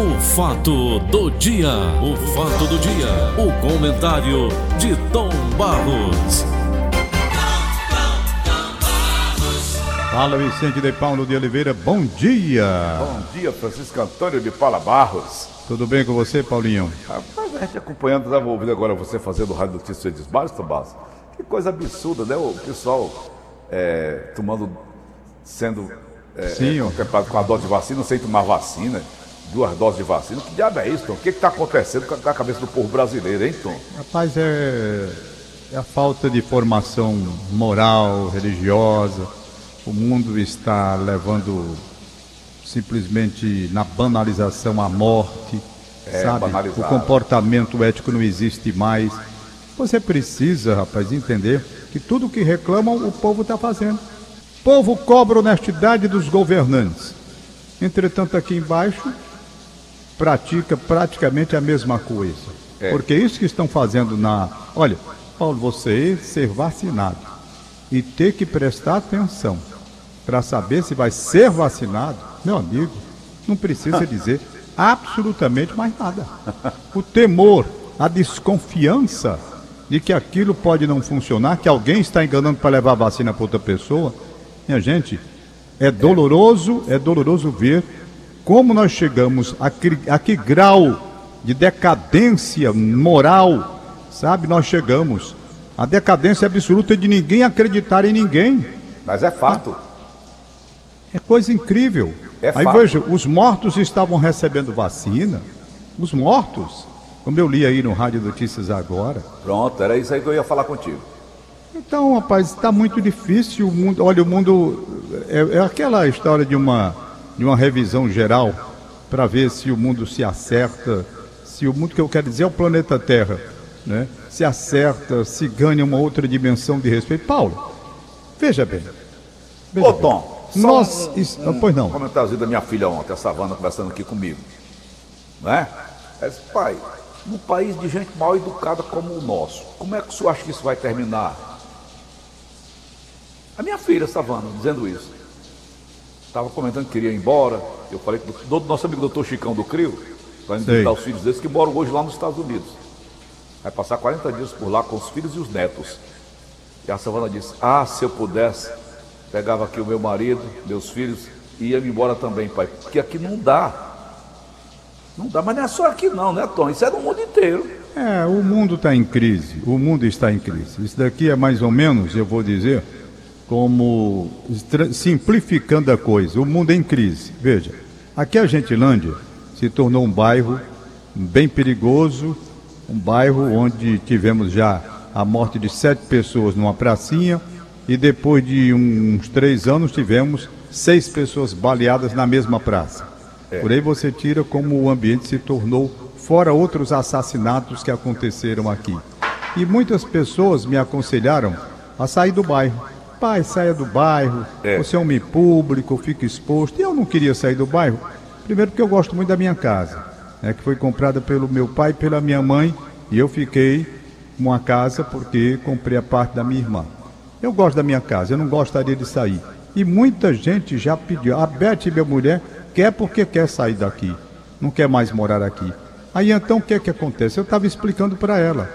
O fato do dia, o fato do dia, o comentário de Tom Barros. Fala Vicente de Paulo de Oliveira, bom dia. Bom dia, Francisco Antônio de Paula Barros. Tudo bem com você, Paulinho? Rapaz, a gente acompanhando, estava ouvindo agora você fazendo Rádio Notícias de Barros, Tomás. Que coisa absurda, né? O pessoal é, tomando, sendo é, Sim, é, com a dose de vacina sem tomar vacina, duas doses de vacina. Que diabo é isso, Tom? O que está acontecendo com a- cabeça do povo brasileiro, hein, Tom? Rapaz, é, é a falta de formação moral, religiosa. O mundo está levando simplesmente na banalização a morte, É, sabe? banalizado. O comportamento ético não existe mais. Você precisa, rapaz, entender que tudo que reclamam o povo está fazendo. O povo cobra honestidade dos governantes. Entretanto, aqui embaixo pratica praticamente a mesma coisa. É. Porque isso que estão fazendo na. Olha, Paulo, você ser vacinado e ter que prestar atenção para saber se vai ser vacinado, meu amigo, não precisa dizer absolutamente mais nada. O temor, a desconfiança de que aquilo pode não funcionar, que alguém está enganando para levar a vacina para outra pessoa, minha gente, é doloroso, é doloroso ver como nós chegamos a que, a que grau de decadência moral, sabe, nós chegamos. A decadência absoluta de ninguém acreditar em ninguém. Mas é fato. É coisa incrível. É Aí fato. veja, os mortos estavam recebendo vacina. Os mortos, como eu li aí no Rádio Notícias agora. Pronto, era isso aí que eu ia falar contigo. Então, rapaz, está muito difícil o mundo. Olha, o mundo é, é aquela história de uma de uma revisão geral para ver se o mundo se acerta, se o mundo que eu quero dizer é o planeta Terra, né? Se acerta, se ganha uma outra dimensão de respeito. Paulo, veja bem. veja Ô, bem. Tom, nós, um, is- um, pois não. comentáriozinho da minha filha ontem, a Savana, conversando aqui comigo. Não é? Ela disse, pai, num país de gente mal educada como o nosso, como é que o senhor acha que isso vai terminar? A minha filha, Savana, dizendo isso. Estava comentando que queria ir embora. Eu falei que do, do nosso amigo doutor Chicão do Crio, para visitar os filhos deles que moram hoje lá nos Estados Unidos. Vai passar 40 dias por lá com os filhos e os netos. E a Savana disse: Ah, se eu pudesse, pegava aqui o meu marido, meus filhos e ia-me embora também, pai. Porque aqui não dá. Não dá, mas não é só aqui não, né, Tom? Isso é no mundo inteiro. É, o mundo está em crise. O mundo está em crise. Isso daqui é mais ou menos, eu vou dizer, como simplificando a coisa. O mundo é em crise. Veja, aqui a Gentilândia se tornou um bairro bem perigoso, um bairro onde tivemos já a morte de sete pessoas numa pracinha e depois de uns três anos tivemos seis pessoas baleadas na mesma praça. Por aí você tira como o ambiente se tornou, fora outros assassinatos que aconteceram aqui. E muitas pessoas me aconselharam a sair do bairro. Pai, saia do bairro, É. você é um homem público, fica exposto. E eu não queria sair do bairro, primeiro porque eu gosto muito da minha casa, né, que foi comprada pelo meu pai e pela minha mãe, e eu fiquei com uma casa porque comprei a parte da minha irmã. Eu gosto da minha casa, eu não gostaria de sair. E muita gente já pediu. A Beth, minha mulher, quer porque quer sair daqui. Não quer mais morar aqui. Aí então o que é que acontece? Eu estava explicando para ela.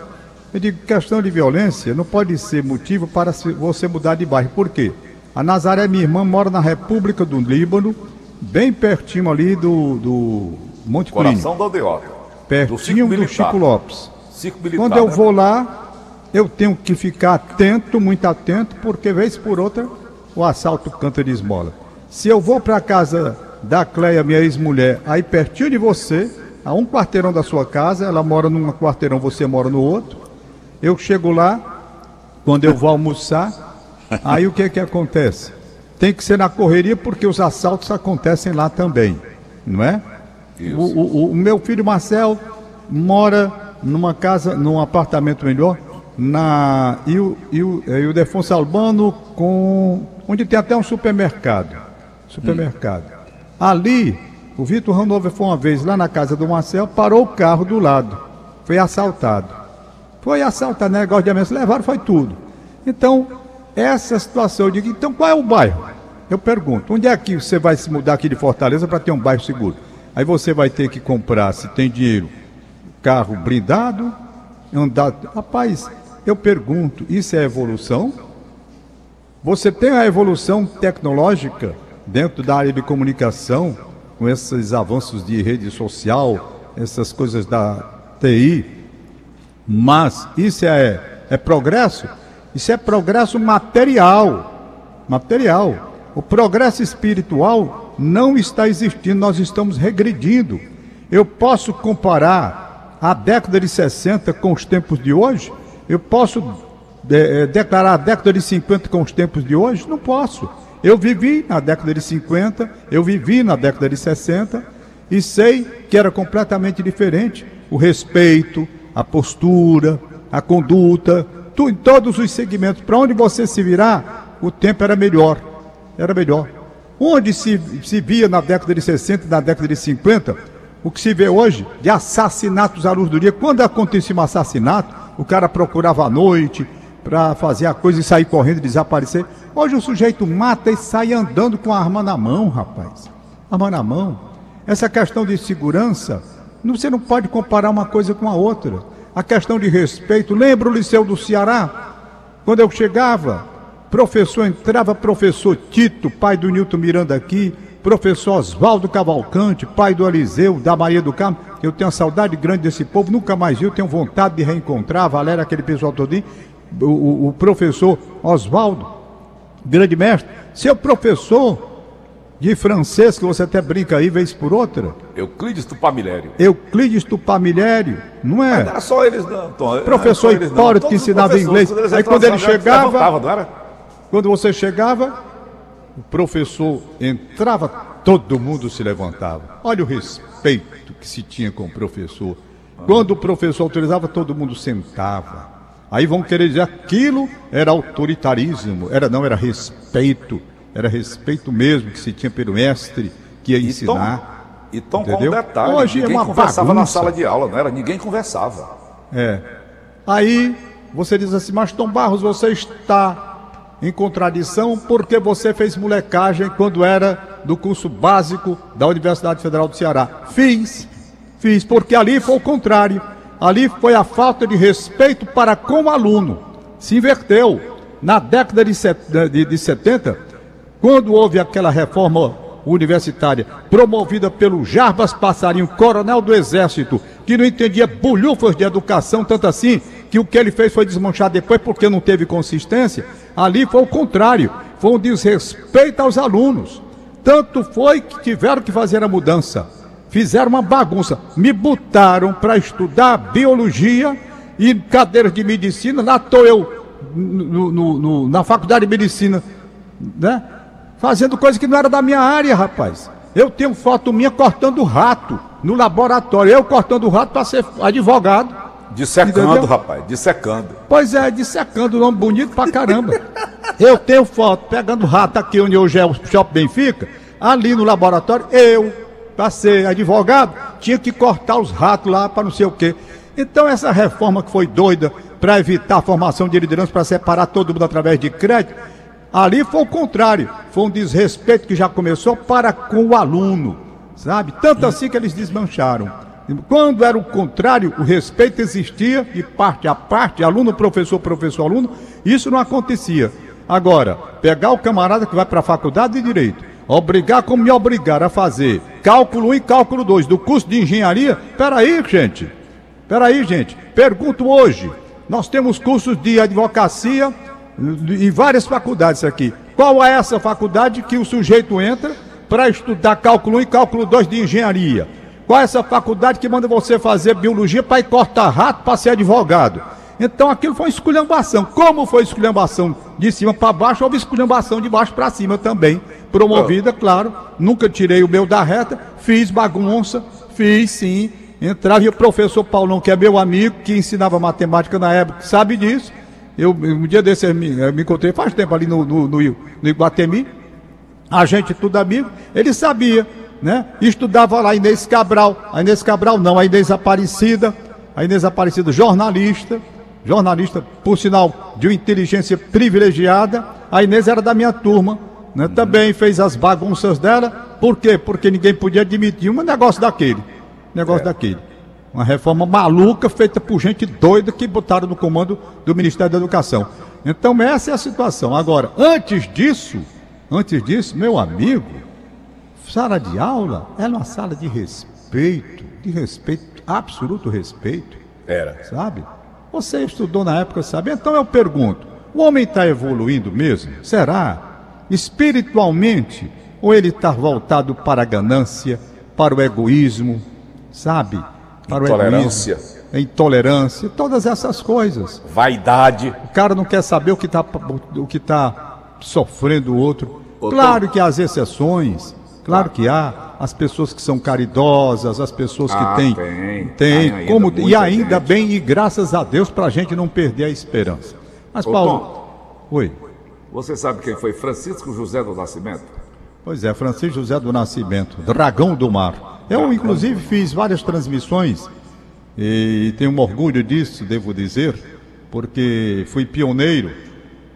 Eu digo, questão de violência não pode ser motivo para você mudar de bairro. Por quê? A Nazaré, minha irmã, mora na República do Líbano, bem pertinho ali do, do Monte Clínio. Coração da aldeota. Pertinho do Militar. Chico Lopes. Militar. Quando eu né? vou lá, eu tenho que ficar atento, muito atento, porque vez por outra o assalto canta de esmola. Se eu vou para a casa da Cleia, minha ex-mulher, aí pertinho de você, a um quarteirão da sua casa, ela mora num quarteirão, você mora no outro. Eu chego lá, quando eu vou almoçar, aí o que que acontece? Tem que ser na correria porque os assaltos acontecem lá também, não é? O, o- o meu filho Marcel mora numa casa, num apartamento melhor, na e o, e o, eh, e o Defonso Albano com onde tem até um supermercado. Supermercado. Ali, o Vitor Hanover foi uma vez lá na casa do Marcel, parou o carro do lado. Foi assaltado. Foi assaltado, negócio de ameaça, levaram, foi tudo. Então, essa situação, eu digo, então qual é o bairro? Eu pergunto, onde é que você vai se mudar aqui de Fortaleza para ter um bairro seguro? Aí você vai ter que comprar, se tem dinheiro, carro blindado, andar. Rapaz, eu pergunto, isso é evolução? Você tem a evolução tecnológica dentro da área de comunicação, com esses avanços de rede social, essas coisas da TI, mas isso é, é progresso? Isso é progresso material. Material. O progresso espiritual não está existindo, nós estamos regredindo. Eu posso comparar a década de 60 com os tempos de hoje? Eu posso de, é, declarar a década de 50 com os tempos de hoje? Não posso. Eu vivi na década de 50, eu vivi na década de 60 e sei que era completamente diferente. O respeito, a postura, a conduta, tu, em todos os segmentos. Para onde você se virar, o tempo era melhor. Era melhor. Onde se, se via na década de 60 e na década de 50, o que se vê hoje de assassinatos à luz do dia. Quando acontecia um assassinato, o cara procurava à noite para fazer a coisa e sair correndo e desaparecer. Hoje o sujeito mata e sai andando com a arma na mão, rapaz. Arma na mão. Essa questão de segurança, você não pode comparar uma coisa com a outra. A questão de respeito. Lembra o Liceu do Ceará? Quando eu chegava, Professor entrava professor Tito, pai do Nilton Miranda aqui, professor Oswaldo Cavalcante, pai do Eliseu, da Maria do Carmo. Eu tenho uma saudade grande desse povo, nunca mais vi, eu tenho vontade de reencontrar, Valéria, aquele pessoal todinho. O, o, o professor Oswaldo, grande mestre, seu professor de francês, que você até brinca aí, vez por outra. Euclides Tupamilério. Euclides Tupamilério, não é? Não era só eles, não, Tom. Professor Hipólito que ensinava inglês. Aí quando ele chegava. Não era? Quando você chegava, o professor entrava, todo mundo se levantava. Olha o respeito que se tinha com o professor. Quando o professor autorizava, todo mundo sentava. Aí vão querer dizer aquilo era autoritarismo, era não, era respeito, era respeito mesmo que se tinha pelo mestre que ia ensinar. E tom, com um detalhe, Hoje ninguém é uma conversava bagunça. na sala de aula, não era? Ninguém conversava. É. Aí você diz assim, mas Tom Barros, você está em contradição porque você fez molecagem quando era do curso básico da Universidade Federal do Ceará. Fiz, fiz, porque ali foi o contrário. Ali foi a falta de respeito para com o aluno. Se inverteu. Na década de, de, de 70, quando houve aquela reforma universitária promovida pelo Jarbas Passarinho, coronel do Exército, que não entendia bolhufas de educação, tanto assim que o que ele fez foi desmanchar depois porque não teve consistência. Ali foi o contrário, foi um desrespeito aos alunos. Tanto foi que tiveram que fazer a mudança. Fizeram uma bagunça. Me botaram para estudar biologia e cadeiras de medicina. Lá estou eu no, no, no, na faculdade de medicina, né? Fazendo coisa que não era da minha área, rapaz. Eu tenho foto minha cortando rato no laboratório. Eu cortando rato para ser advogado. Dissecando, Entendeu? rapaz, dissecando. Pois é, dissecando, nome bonito pra caramba. eu tenho foto pegando rato aqui onde hoje é o Shopping Benfica, ali no laboratório, eu, para ser advogado, tinha que cortar os ratos lá para não sei o quê. Então essa reforma que foi doida para evitar a formação de liderança, para separar todo mundo através de crédito, ali foi o contrário, foi um desrespeito que já começou para com o aluno, sabe? Tanto assim que eles desmancharam. Quando era o contrário, o respeito existia de parte a parte, aluno, professor, professor, aluno, isso não acontecia. Agora, pegar o camarada que vai para a faculdade de direito, obrigar como me obrigar a fazer cálculo 1 e cálculo 2 do curso de engenharia, peraí, gente, peraí, gente, pergunto hoje, nós temos cursos de advocacia em várias faculdades aqui. Qual é essa faculdade que o sujeito entra para estudar cálculo 1 e cálculo 2 de engenharia? Qual é essa faculdade que manda você fazer biologia para ir cortar rato para ser advogado? Então aquilo foi esculhambação. Como foi esculhambação de cima para baixo, houve esculhambação de baixo para cima também. Promovida, claro. Nunca tirei o meu da reta, fiz bagunça, fiz sim. Entrava e o professor Paulão, que é meu amigo, que ensinava matemática na época, sabe disso. Eu, um dia desse eu me, eu me encontrei faz tempo ali no, no, no, no Iguatemi. A gente tudo amigo. Ele sabia né? Estudava lá Inês Cabral, a Inês Cabral não, a Inês Aparecida, a Inês Aparecida, jornalista, jornalista, por sinal, de uma inteligência privilegiada. A Inês era da minha turma, né? Também fez as bagunças dela, Por quê? Porque ninguém podia admitir um negócio daquele. Negócio É. daquele. Uma reforma maluca feita por gente doida que botaram no comando do Ministério da Educação. Então essa é a situação. Agora, antes disso, antes disso, meu amigo, sala de aula era uma sala de respeito, de respeito, absoluto respeito, Era. sabe? Você estudou na época, sabe? Então eu pergunto: o homem está evoluindo mesmo? Será? Espiritualmente? Ou ele está voltado para a ganância, para o egoísmo, sabe? Para Intolerância. o egoísmo, intolerância, todas essas coisas. Vaidade. O cara não quer saber o que está o que tá sofrendo o outro. Ô, Claro que há as exceções, claro que há as pessoas que são caridosas, as pessoas que Ah, têm, tem. tem, Tem ainda como e ainda gente. bem e graças a Deus para a gente não perder a esperança. Mas Ô, Paulo, oi, Você sabe quem foi Francisco José do Nascimento? pois é, Francisco José do Nascimento, Dragão do Mar. Eu inclusive fiz várias transmissões e tenho um orgulho disso, devo dizer, porque fui pioneiro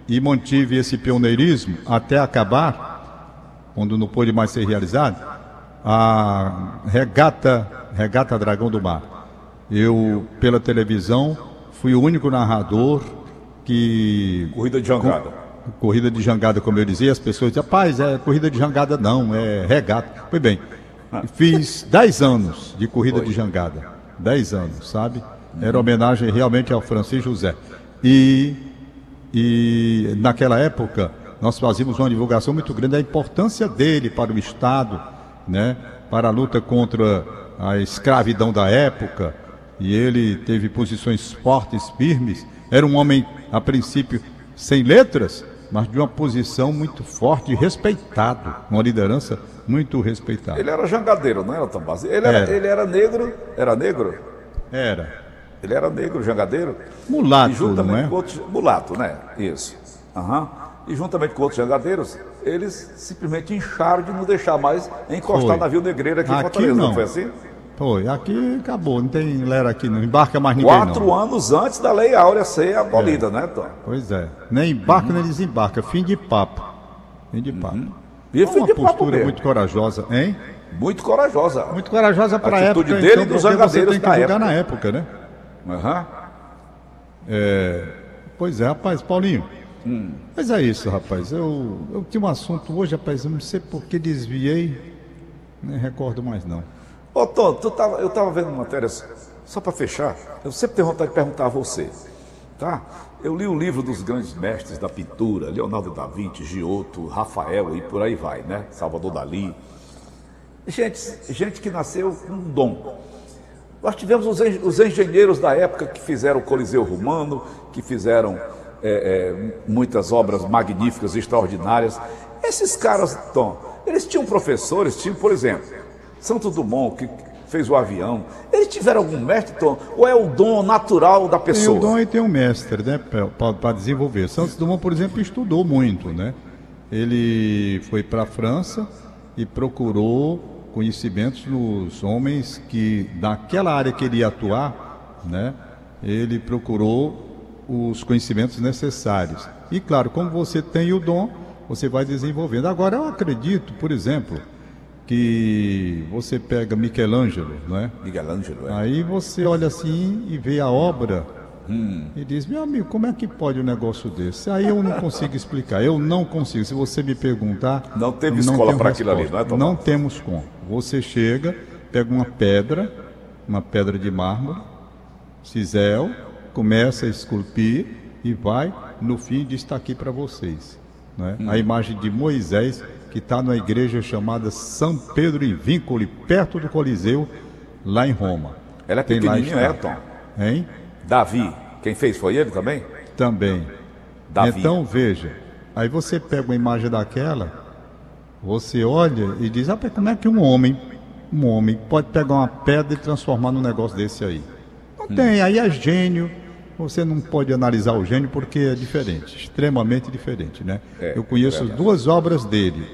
e mantive esse pioneirismo até acabar, quando não pôde mais ser realizado, a regata, regata Dragão do Mar. Eu, pela televisão, fui o único narrador que Corrida de jangada. corrida de jangada, como eu dizia, as pessoas diziam, rapaz, é corrida de jangada não, é regata. Pois bem, fiz 10 anos de corrida de jangada. 10 anos, sabe? Era homenagem realmente ao Francisco José. E, e naquela época nós fazíamos uma divulgação muito grande da importância dele para o Estado, né? para a luta contra a escravidão da época. E ele teve posições fortes, firmes. Era um homem, a princípio, sem letras, mas de uma posição muito forte e respeitado. Uma liderança muito respeitada. Ele era jangadeiro, não era Tambaz? Ele era, Era. ele era negro, era negro? Era. Ele era negro, jangadeiro? e Mulato, juntamente não é? com outros. Mulato, né? Isso. Aham. E juntamente com outros jangadeiros, eles simplesmente incharam de não deixar mais encostar Foi. navio negreiro aqui em Aqui Fortaleza, não. não. foi assim? Foi, aqui acabou, não tem lera aqui, não embarca mais ninguém Quatro não. anos antes da Lei Áurea ser abolida, né, Tom? Pois é, nem embarca nem desembarca, fim de papo. Fim de papo. E É uma postura muito corajosa, hein? Muito corajosa. Muito corajosa para a época, Atitude dele então, e dos você tem que da época. na época, né? Aham. Pois é, rapaz, Paulinho. Hum. Mas é isso, rapaz. Eu, eu tinha um assunto hoje, rapaz, eu não sei por que desviei, nem recordo mais não. Ô, Tom, tu tava, eu estava vendo matérias, só para fechar, eu sempre tenho vontade de perguntar a você, tá? Eu li o livro dos grandes mestres da pintura, Leonardo da Vinci, Giotto, Rafael e por aí vai, né? Salvador Dali. Gente, gente que nasceu com um dom. Nós tivemos os, os engenheiros da época que fizeram o Coliseu Romano, que fizeram é, é, muitas obras magníficas, extraordinárias. Esses caras, Tom, eles tinham professores, tinham, por exemplo, Santo Dumont, que fez o avião. Eles tiveram algum mestre, Tom? Ou é o dom natural da Tem pessoa? o dom e tem um mestre, né, para desenvolver. Santos Dumont, por exemplo, estudou muito, né? Ele foi para a França e procurou conhecimentos nos homens que, naquela área que ele ia atuar, né? Ele procurou os conhecimentos necessários. E, claro, como você tem o dom, você vai desenvolvendo. Agora, eu acredito, por exemplo, que você pega Michelangelo, não é? Miguel Ângelo, é. Aí você olha assim e vê a obra e diz, meu amigo, como é que pode um negócio desse? Aí eu não consigo explicar, eu não consigo. Se você me perguntar. Não teve eu escola para aquilo ali, não é, Tomás? Não temos como. Você chega, pega uma pedra, uma pedra de mármore, cisel, começa a esculpir e vai, no fim, diz está aqui para vocês. né? Hum. A imagem de Moisés, que está na igreja chamada São Pedro em Vincoli, perto do Coliseu, lá em Roma. Ela é Tem lá pequenininha, é. Tom? Hein? Davi, quem fez foi ele também? Também. Davi. Então, veja, aí você pega uma imagem daquela, você olha e diz, ah, como é que um homem, um homem pode pegar uma pedra e transformar num negócio desse aí? Não tem, aí é gênio. Você não pode analisar o gênio porque é diferente, extremamente diferente, né? É, Eu conheço é duas obras dele.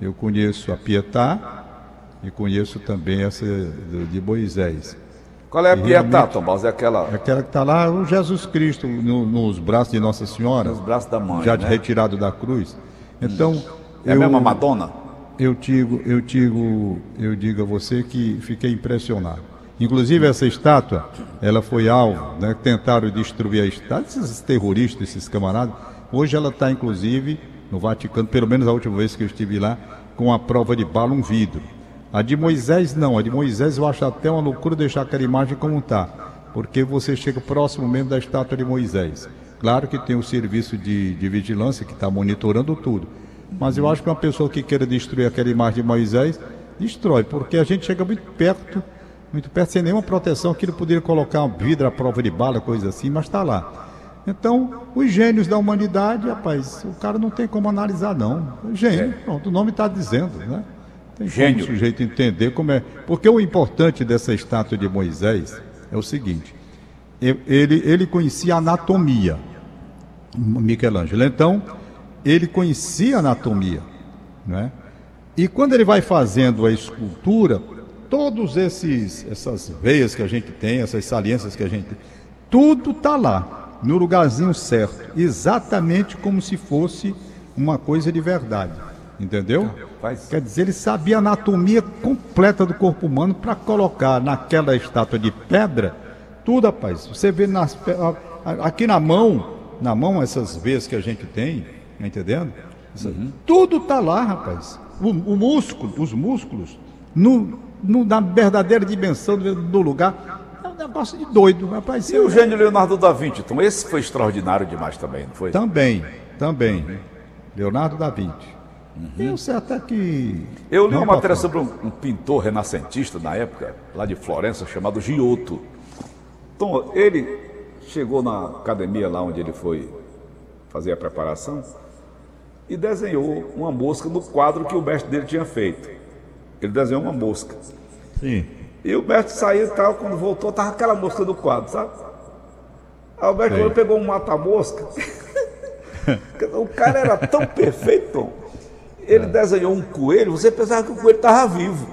Eu conheço a Pietá e conheço também essa de Moisés. Qual é a Pietá, realmente- Tom Barros? É aquela Aquela que está lá, o Jesus Cristo no- nos braços de Nossa Senhora. nos braços da mãe, já né? retirado da cruz. Então, É a eu, mesma Madonna? eu digo, eu digo, eu digo a você que fiquei impressionado. Inclusive essa estátua, ela foi alvo, né? Tentaram destruir a estátua, esses terroristas, esses camaradas. Hoje ela está inclusive no Vaticano, pelo menos a última vez que eu estive lá, com a prova de bala, um vidro. A de Moisés não, a de Moisés eu acho até uma loucura deixar aquela imagem como está, porque você chega próximo mesmo da estátua de Moisés. Claro que tem o serviço de, de vigilância que está monitorando tudo, mas eu acho que uma pessoa que queira destruir aquela imagem de Moisés, destrói, porque a gente chega muito perto, muito perto, sem nenhuma proteção, aquilo poderia colocar um vidro à prova de bala, coisa assim, mas está lá. Então, os gênios da humanidade, rapaz, o cara não tem como analisar, não. Gênio, pronto, o nome está dizendo, né? Tem Gênio. o sujeito entender como é. Porque o importante dessa estátua de Moisés é o seguinte: ele, ele conhecia a anatomia, Michelangelo. Então, ele conhecia a anatomia, né? E quando ele vai fazendo a escultura, todos esses essas veias que a gente tem, essas saliências que a gente tem, tudo está lá, no lugarzinho certo, exatamente como se fosse uma coisa de verdade. Entendeu? Quer dizer, ele sabia a anatomia completa do corpo humano para colocar naquela estátua de pedra tudo, rapaz. Você vê nas, aqui na mão, na mão essas veias que a gente tem, tá entendendo? Uhum. Tudo tá lá, rapaz. O, o, músculo, os músculos, no, no, na verdadeira dimensão do, lugar. É um negócio de doido, rapaz. E o gênio Leonardo da Vinci, então esse foi extraordinário demais também, não foi? Também, também. Leonardo da Vinci. Uhum. Eu sei até que. Eu li uma matéria sobre um, um, pintor renascentista na época, lá de Florença, chamado Giotto. Então, ele chegou na academia lá onde ele foi fazer a preparação e desenhou uma mosca no quadro que o mestre dele tinha feito. Ele desenhou uma mosca. Sim. E o mestre saiu e tal, quando voltou, tava aquela mosca do quadro, sabe? Aí o mestre pegou um mata-mosca. o cara era tão perfeito, Tom, ele desenhou um coelho, você pensava que o coelho estava vivo.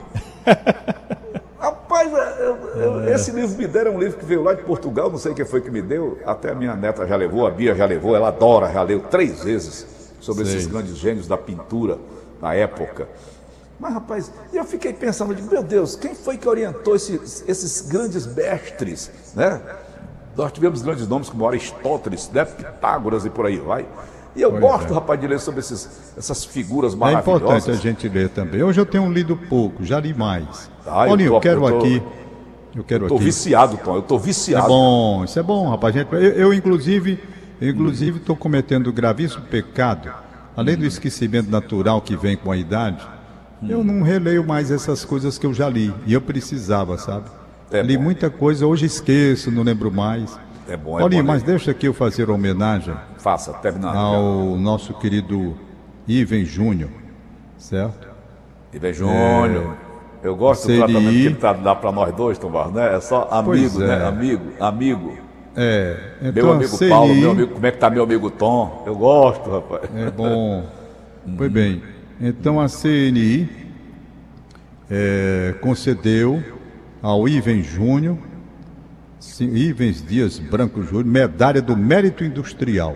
Rapaz, eu, eu, é. esse livro me deram, é um livro que veio lá de Portugal, não sei quem foi que me deu, até a minha neta já levou, a Bia já levou, ela adora, já leu três vezes sobre sei. esses grandes gênios da pintura na época. Mas, rapaz, eu fiquei pensando, meu Deus, quem foi que orientou esses, esses grandes mestres, né? Nós tivemos grandes nomes como Aristóteles, né? Pitágoras e por aí vai. E eu pois gosto, é. rapaz, de ler sobre esses, essas figuras maravilhosas. É importante a gente ler também. Hoje eu tenho lido pouco, já li mais. Ah, Olha, eu, tô, eu quero eu tô, aqui. Eu quero eu tô aqui. viciado, Tom. Eu tô viciado. É bom, isso é bom, rapaz. Eu, eu inclusive, inclusive, estou cometendo gravíssimo pecado. Além do esquecimento natural que vem com a idade, eu não releio mais essas coisas que eu já li. E eu precisava, sabe? É li bom. muita coisa, hoje esqueço, não lembro mais. É bom, é Paulinho, bom, mas deixa aqui eu fazer homenagem. Faça, terminando. Ao nosso querido Iven Júnior, certo? Iven Júnior. É, eu gosto do tratamento que ele tá, dá para nós dois, Tom Barros, né? É só amigo, né? é. né? Amigo, amigo. É, então, meu amigo CNI... Paulo, meu amigo, como é que tá meu amigo Tom? Eu gosto, rapaz. É bom. Pois bem, então a CNI é, concedeu ao Iven Júnior Ivens Dias Branco Júnior, medalha do Mérito Industrial.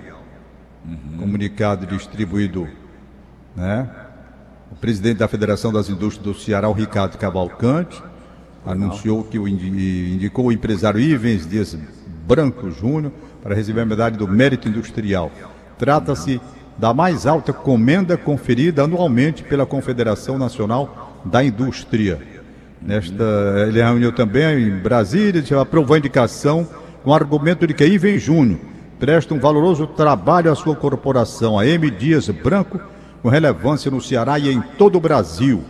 Uhum. Comunicado distribuído, né? O presidente da Federação das Indústrias do Ceará, o Ricardo Cavalcante, anunciou que o indicou o empresário Ivens Dias Branco Júnior para receber a medalha do Mérito Industrial. Trata-se da mais alta comenda conferida anualmente pela Confederação Nacional da Indústria. Nesta, ele reuniu também em Brasília, aprovou a indicação com o argumento de que Iven Júnior presta um valoroso trabalho à sua corporação, a M. Dias Branco, com relevância no Ceará e em todo o Brasil.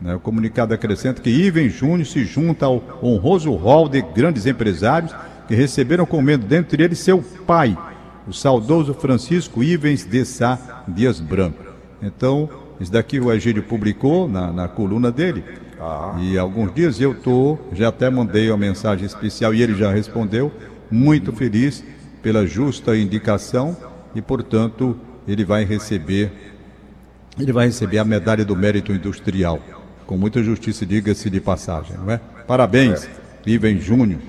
Né, o comunicado acrescenta que Iven Júnior se junta ao honroso rol de grandes empresários que receberam comendo, dentre eles seu pai, o saudoso Francisco Ivens de Sá Dias Branco. Então, isso daqui o Egídio publicou na, na coluna dele. Ah. E alguns dias eu estou, já até mandei uma mensagem especial e ele já respondeu, muito feliz pela justa indicação e, portanto, ele vai receber ele vai receber a medalha do mérito industrial. Com muita justiça, diga-se de passagem, não é? Parabéns, Iven Júnior.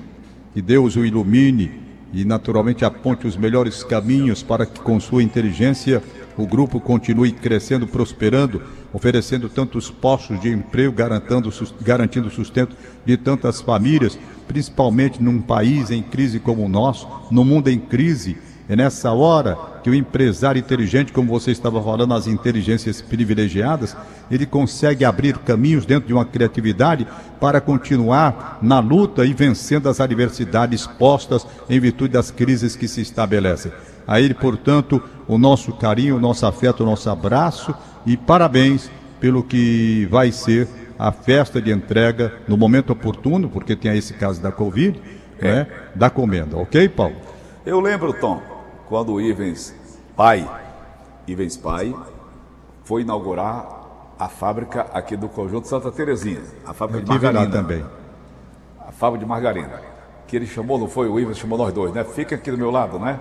Que Deus o ilumine e naturalmente aponte os melhores caminhos para que com sua inteligência o grupo continue crescendo, prosperando, oferecendo tantos postos de emprego, garantindo, garantindo sustento de tantas famílias, principalmente num país em crise como o nosso, no mundo em crise. É nessa hora que o empresário inteligente, como você estava falando, as inteligências privilegiadas, ele consegue abrir caminhos dentro de uma criatividade para continuar na luta e vencendo as adversidades postas em virtude das crises que se estabelecem. A ele, portanto, o nosso carinho, o nosso afeto, o nosso abraço e parabéns pelo que vai ser a festa de entrega no momento oportuno, porque tem esse caso da Covid, é. né, da comenda. Ok, Paulo? Eu lembro, Tom, quando o Ivens pai, Ivens pai, foi inaugurar a fábrica aqui do Conjunto Santa Terezinha, a fábrica Eu de margarina. também. A fábrica de margarina. Que ele chamou, não foi o Ivens, chamou nós dois, né? Fica aqui do meu lado, né?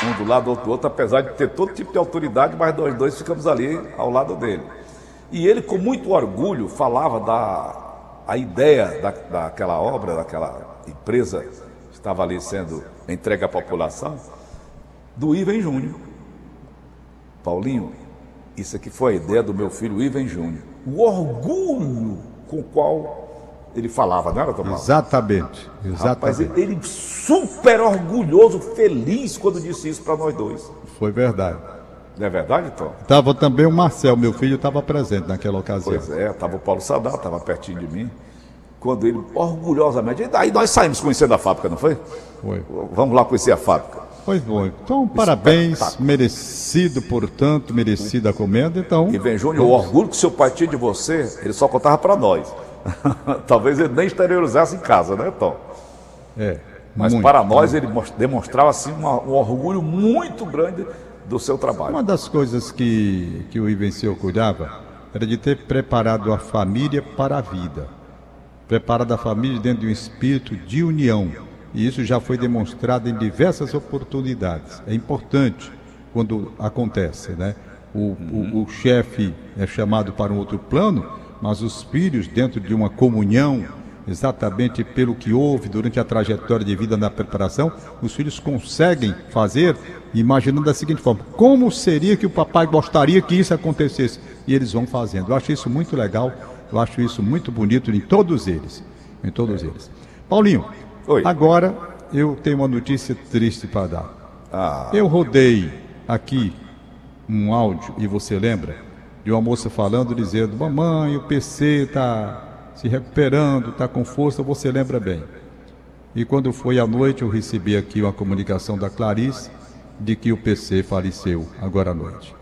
Um do lado, outro do outro, apesar de ter todo tipo de autoridade, mas nós dois ficamos ali ao lado dele. E ele, com muito orgulho, falava da a ideia da, daquela obra, daquela empresa que estava ali sendo entregue à população, do Ivan Júnior. Paulinho, isso aqui foi a ideia do meu filho Ivan Júnior. O orgulho com o qual ele falava, não era, Tomás? Exatamente, exatamente. Rapaz, ele, ele super orgulhoso, feliz quando disse isso para nós dois. Foi verdade. Não é verdade, Tom? Estava também o Marcel, meu filho, estava presente naquela ocasião. Pois é, estava o Paulo Sadar, estava pertinho de mim. Quando ele, orgulhosamente, aí nós saímos conhecendo a fábrica, não foi? Foi. Vamos lá conhecer a fábrica. Pois bom. Então, parabéns, merecido, portanto, merecida a comenda. Então, e vem, Júnior, o orgulho que seu pai tinha de você, ele só contava para nós. Talvez ele nem exteriorizasse em casa, né, Tom? É. Mas muito, para nós ele demonstrava assim uma, um orgulho muito grande do seu trabalho. Uma das coisas que, que o Ivenceu cuidava era de ter preparado a família para a vida. Preparado a família dentro de um espírito de união e isso já foi demonstrado em diversas oportunidades. É importante quando acontece, né? O, o, o chefe é chamado para um outro plano, mas os filhos, dentro de uma comunhão, exatamente pelo que houve durante a trajetória de vida na preparação, os filhos conseguem fazer, imaginando da seguinte forma: como seria que o papai gostaria que isso acontecesse? E eles vão fazendo. Eu acho isso muito legal, eu acho isso muito bonito em todos eles. Em todos eles. Paulinho, Oi. Agora eu tenho uma notícia triste para dar. Ah. Eu rodei aqui um áudio, e você lembra, de uma moça falando, dizendo: Mamãe, o PC está se recuperando, está com força, você lembra bem. E quando foi à noite, eu recebi aqui uma comunicação da Clarice de que o PC faleceu agora à noite.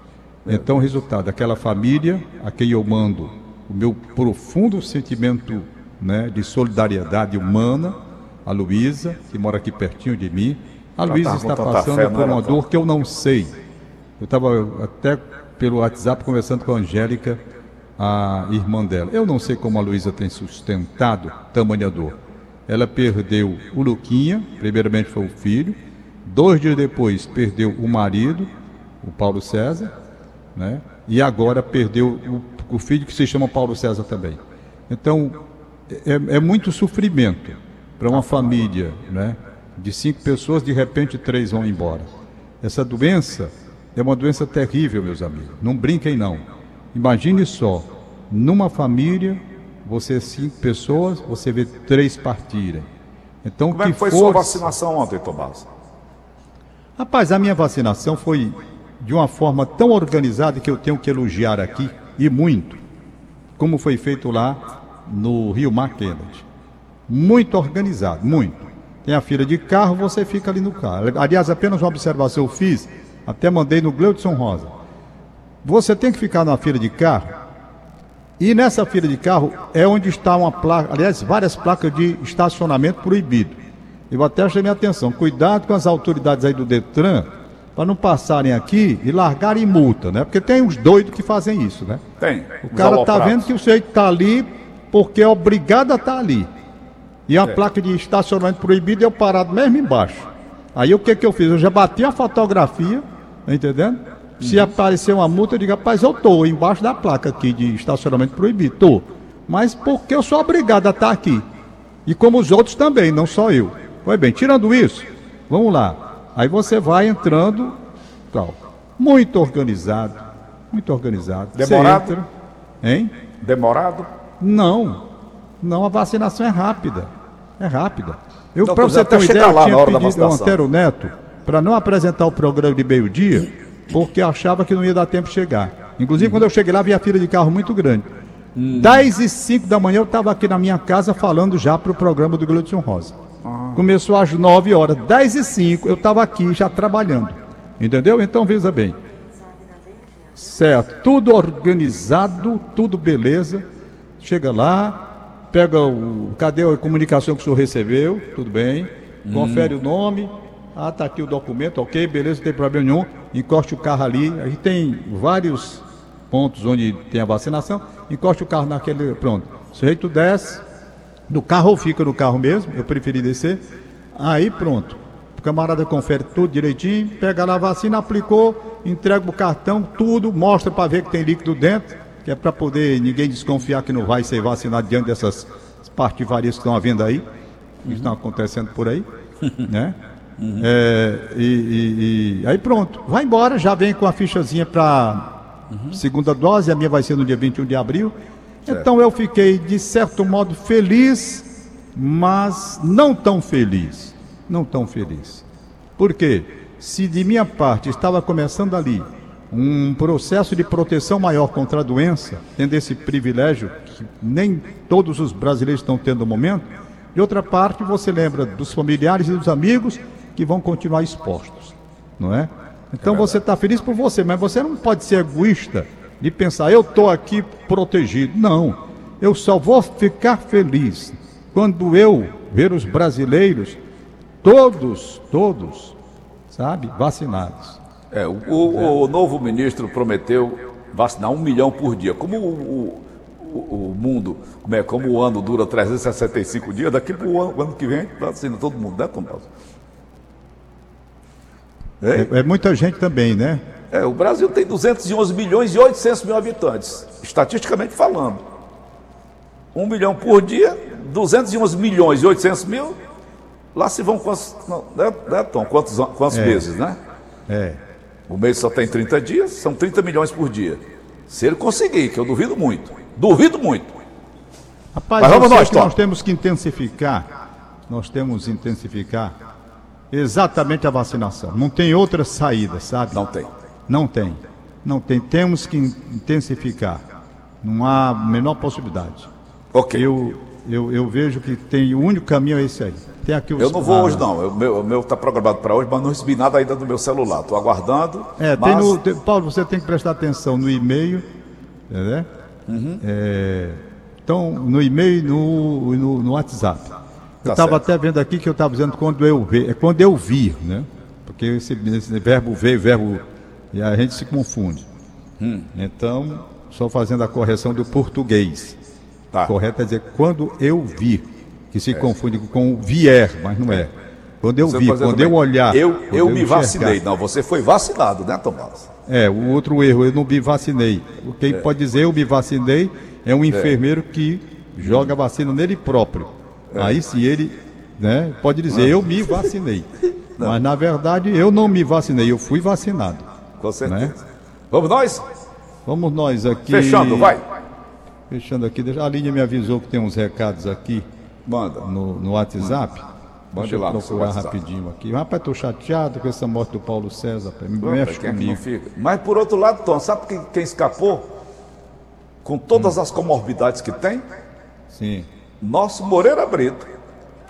Então, resultado, aquela família a quem eu mando o meu profundo sentimento né, de solidariedade humana a Luísa, que mora aqui pertinho de mim. A Luísa está passando por uma dor que eu não sei. Eu estava até pelo WhatsApp conversando com a Angélica, a irmã dela. Eu não sei como a Luísa tem sustentado tamanha dor. Ela perdeu o Luquinha, primeiramente foi o filho, dois dias depois perdeu o marido, o Paulo César, né? e agora perdeu o, o filho que se chama Paulo César também. Então, é, é muito sofrimento para uma família né, de cinco pessoas, de repente três vão embora. Essa doença é uma doença terrível, meus amigos. Não brinquem, não. Imagine só, numa família, você cinco pessoas, você vê três partirem. Então, Como é que foi força... sua vacinação ontem, Tomás? Rapaz, a minha vacinação foi de uma forma tão organizada que eu tenho que elogiar aqui, e muito, como foi feito lá no Rio Mar Kennedy muito organizado, muito. Tem a fila de carro, você fica ali no carro. Aliás, apenas uma observação eu fiz, até mandei no Gleudson Rosa. Você tem que ficar na fila de carro, e nessa fila de carro é onde está uma placa, aliás, várias placas de estacionamento proibido. Eu até chamei a atenção, cuidado com as autoridades aí do Detran, para não passarem aqui e largarem multa, né? Porque tem uns doidos que fazem isso, né? Tem. O cara tá vendo que o sujeito tá ali porque é obrigado a estar tá ali. E a é. placa de estacionamento proibido eu parado mesmo embaixo. Aí o que que eu fiz? Eu já bati a fotografia, tá entendendo? Se uhum. aparecer uma multa, eu digo, rapaz, eu tô embaixo da placa aqui de estacionamento proibido, tô. Mas porque eu sou obrigado a estar aqui. E como os outros também, não só eu. Pois bem, tirando isso, vamos lá. Aí você vai entrando, tal. muito organizado, muito organizado. Demorado? entra- Hein? Demorado? Não, não, a vacinação é rápida. É rápida. Eu, Não, para você é, ter uma ideia, eu lá tinha na hora da pedido ao. Antero Neto para não apresentar o programa de meio-dia, porque achava que não ia dar tempo de chegar. Inclusive, quando eu cheguei lá, vi a fila de carro muito grande. Hum. 10 e 5 da manhã eu estava aqui na minha casa falando já para o programa do Gleudson Rosa. Ah. Começou às 9 horas, 10 e 5 eu estava aqui já trabalhando. Entendeu? Então veja bem. Certo, tudo organizado, tudo beleza. Chega lá, pega o. Cadê a comunicação que o senhor recebeu? Tudo bem. Confere o nome. Ah, tá aqui o documento, ok, beleza, não tem problema nenhum. Encoste o carro ali. A gente tem vários pontos onde tem a vacinação. Encoste o carro naquele. Pronto. O sujeito desce, do carro ou fica no carro mesmo, eu preferi descer. Aí pronto. O camarada confere tudo direitinho, pega lá a vacina, aplicou, entrega o cartão, tudo, mostra para ver que tem líquido dentro, que é para poder ninguém desconfiar que não vai ser vacinado diante dessas partivarias que estão havendo aí, que estão acontecendo por aí, né? É, e, e- e- aí pronto, vai embora, já vem com a fichazinha para segunda dose, a minha vai ser no dia 21 de abril. Então eu fiquei, de certo modo, feliz, mas não tão feliz. Não tão feliz. Por quê? Se de minha parte estava começando ali um processo de proteção maior contra a doença, tendo esse privilégio que nem todos os brasileiros estão tendo no momento, de outra parte você lembra dos familiares e dos amigos que vão continuar expostos, não é? Então você está feliz por você, mas você não pode ser egoísta de pensar, eu estou aqui protegido. Não, eu só vou ficar feliz quando eu ver os brasileiros, todos, todos, sabe, vacinados. É, o, o- o novo ministro prometeu vacinar um milhão por dia. Como o, o- mundo, como, é, como o ano dura 365 dias, daqui para o ano, ano que vem, vacina todo mundo, né, Tom Nelson? Hein? É, é muita gente também, né? É, o Brasil tem 211 milhões e 800 mil habitantes, estatisticamente falando. Um milhão por dia, 211 milhões e 800 mil, lá se vão quantos, né, né, Tom? Quantos, an- quantos meses, né? É. O mês só tem 30 dias, são 30 milhões por dia. Se ele conseguir, que eu duvido muito, duvido muito. Rapaz, Mas vamos nós, Tom. nós temos que intensificar, nós temos que intensificar exatamente a vacinação. Não tem outra saída, sabe? Não tem. Não tem. Não tem. Temos que intensificar. Não há a menor possibilidade. Ok. Eu, Eu, eu, eu vejo que tem o único caminho é esse aí. Tem aqui os, não vou ah, hoje, não. O meu, o meu tá programado para hoje, mas não recebi nada ainda do meu celular. Estou aguardando. É, tem mas... no, tem- Paulo, você tem que prestar atenção no e-mail, né? Uhum. É, então, no e-mail e no, no, no WhatsApp. Eu Tá estava certo. até vendo aqui que eu estava dizendo quando eu ver, é quando eu vir, né? Porque esse, esse verbo ver, verbo e a gente se confunde. Hum. Então, só fazendo a correção do português. Tá. Correto é dizer quando eu vir, que se confunde com vier, mas não é. Quando eu Você dizer quando eu olhar. Eu, quando eu me enxergar. vacinei. Não, você foi vacinado, né, Tomás? É, o outro erro, eu não me vacinei. Quem pode dizer eu me vacinei é um enfermeiro que joga a vacina nele próprio. Aí se ele né, pode dizer eu me vacinei. Mas na verdade eu não me vacinei, eu fui vacinado. Com certeza. Né? Vamos nós? Vamos nós aqui. Fechando, vai. Fechando aqui. A Línia me avisou que tem uns recados aqui Manda. no, no WhatsApp. Mande Deixa eu lá procurar rapidinho aqui. Rapaz, tô chateado com essa morte do Paulo César. Me Pô, mexe quem é que não comigo. fica? Mas por outro lado, Tom, sabe quem, quem escapou? Com todas as comorbidades que tem? Sim. Nosso Moreira Brito.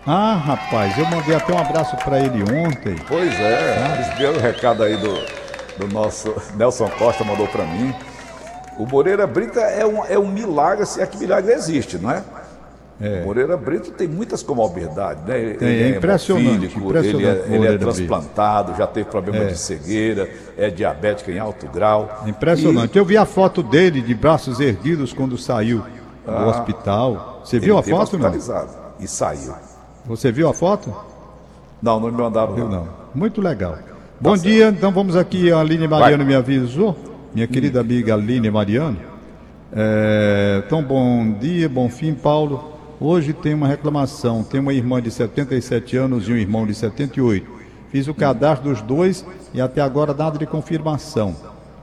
Ah, rapaz, eu mandei até um abraço para ele ontem. Pois é, eles deram o recado aí do, do nosso Nelson Costa, mandou para mim. O Moreira Brito é um, é um milagre, se é que milagre existe, não é? É. Moreira Brito tem muitas comorbidades, né? Ele, Tem, ele é impressionante, impressionante Ele é, ele é transplantado, já teve problema É. de cegueira, é diabético em alto grau. Impressionante. Eu vi a foto dele de braços erguidos quando saiu do hospital. Você E viu a foto, não? E saiu. Você viu a foto? Não, não me mandaram não. não. Muito legal. Bom dia, então vamos aqui. A Aline Mariano Vai. me avisou, minha querida amiga Aline Mariano. É, então, bom dia, bom fim, Paulo. Hoje tem uma reclamação. Tem uma irmã de 77 anos e um irmão de 78. Fiz o cadastro dos dois e até agora nada de confirmação.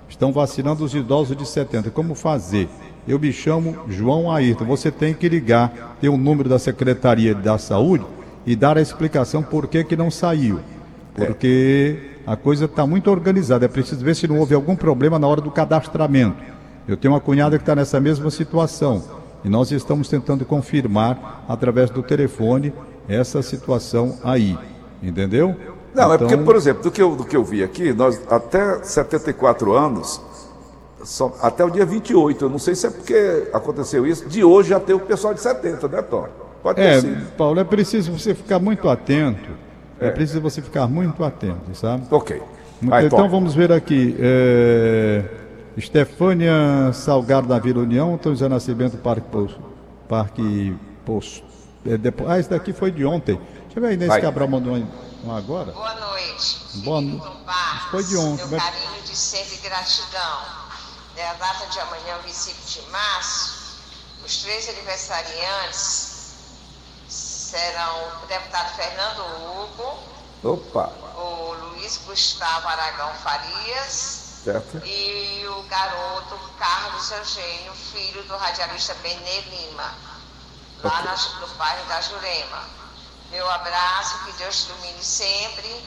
Estão vacinando os idosos de 70. Como fazer? Eu me chamo João Ayrton. Você tem que ligar, ter o número da Secretaria da Saúde e dar a explicação por que, que não saiu. Porque a coisa está muito organizada. É preciso ver se não houve algum problema na hora do cadastramento. Eu tenho uma cunhada que está nessa mesma situação. E nós estamos tentando confirmar através do telefone essa situação aí. Entendeu? Não, então... é porque, então- por exemplo, do que, eu, do que eu vi aqui, nós até 74 anos, só, até o dia 28, eu não sei se é porque aconteceu isso, de hoje já tem o pessoal de 70, né, Tom? Pode ter é, sido. Paulo, é preciso você ficar muito atento. É. é preciso você ficar muito atento, sabe? Ok. Vai, então Tom. vamos ver aqui. É... Estefânia Salgado da Vila União, Antônio José Nascimento, Parque Posto. Parque Posto. É, depois... Ah, esse daqui foi de ontem. Deixa eu ver, Inês Vai. Cabral mandou um agora. Boa noite. Boa noite. Foi de ontem. Meu carinho de sempre e gratidão. É a data de amanhã, 25 de março. Os três aniversariantes serão o deputado Fernando Hugo. Opa. O Luiz Gustavo Aragão Farias Certo. E o garoto Carlos Eugênio, filho do radialista Benê Lima, lá okay. no bairro da Jurema. Meu abraço, que Deus te ilumine sempre.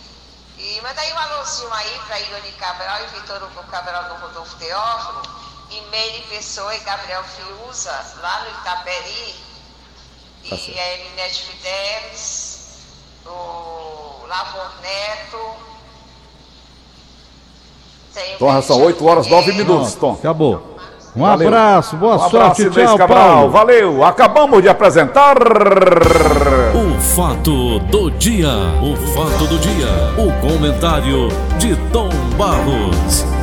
E manda aí um alôzinho aí para Ione Cabral e Vitor Hugo Cabral do Rodolfo Teófilo, e Meire Pessoa e Gabriel Fiuza, lá no Itaperi, tá e a Eminete Fidelis, o Lavor Neto, Tom, são 8 horas 9 minutos, Tom. Acabou. Um Valeu. abraço, boa um sorte, abraço, tchau, Cabral. Paulo. Valeu, acabamos de apresentar... O fato do dia, o fato do dia, o comentário de Tom Barros.